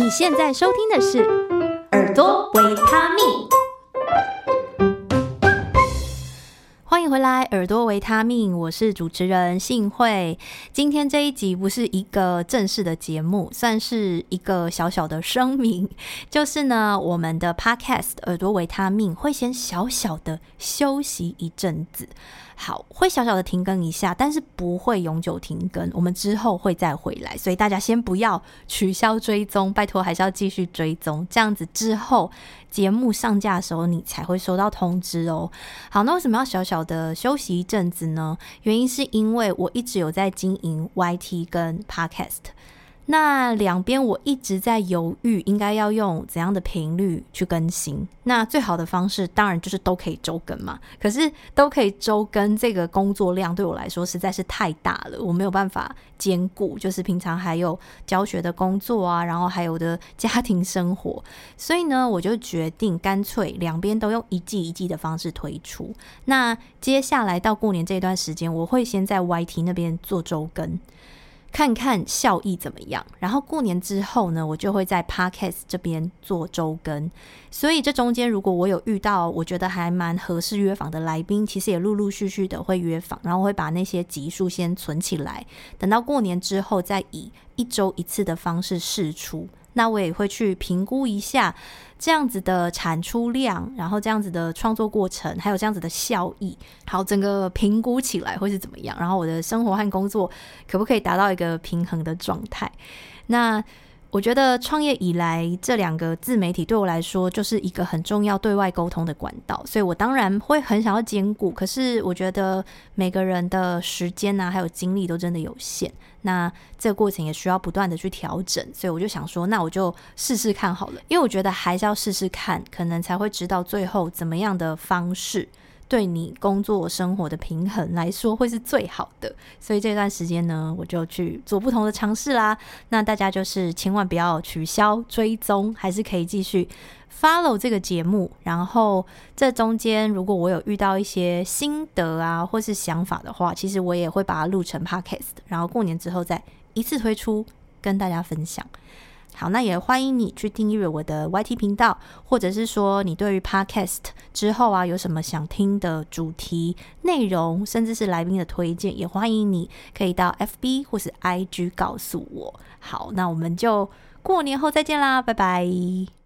你现在收听的是《耳朵维他命》，回来，《耳朵维他命》，我是主持人幸慧。今天这一集不是一个正式的节目，算是一个小小的声明，就是呢，我们的 Podcast《耳朵维他命》会先小小的休息一阵子。好，会小小的停更一下，但是不会永久停更。我们之后会再回来，所以大家先不要取消追踪，拜托还是要继续追踪。这样子之后节目上架的时候，你才会收到通知哦。好，那为什么要小小的休息一阵子呢？原因是因为我一直有在经营 YT 跟 Podcast。那两边我一直在犹豫，应该要用怎样的频率去更新？那最好的方式当然就是都可以周更嘛。可是都可以周更，这个工作量对我来说实在是太大了，我没有办法兼顾。就是平常还有教学的工作啊，然后还有的家庭生活，所以呢，我就决定干脆两边都用一季一季的方式推出。那接下来到过年这段时间，我会先在 YT 那边做周更。看看效益怎么样，然后过年之后呢，我就会在 Podcast 这边做周更。所以这中间如果我有遇到我觉得还蛮合适约访的来宾，其实也陆陆续续的会约访，然后我会把那些集数先存起来，等到过年之后再以一周一次的方式试出。那我也会去评估一下这样子的产出量，然后这样子的创作过程，还有这样子的效益，好，整个评估起来会是怎么样？然后我的生活和工作可不可以达到一个平衡的状态？那。我觉得创业以来，这两个自媒体对我来说就是一个很重要对外沟通的管道，所以我当然会很想要兼顾。可是我觉得每个人的时间啊，还有精力都真的有限，那这个过程也需要不断的去调整。所以我就想说，那我就试试看好了，因为我觉得还是要试试看，可能才会知道最后怎么样的方式。对你工作生活的平衡来说会是最好的，所以这段时间呢，我就去做不同的尝试啦。那大家就是千万不要取消追踪，还是可以继续 follow 这个节目。然后这中间如果我有遇到一些心得啊，或是想法的话，其实我也会把它录成 podcast，然后过年之后再一次推出跟大家分享。好，那也欢迎你去订阅我的 YT 频道，或者是说你对于 Podcast 之后啊有什么想听的主题内容，甚至是来宾的推荐，也欢迎你可以到 FB 或是 IG 告诉我。好，那我们就过年后再见啦，拜拜。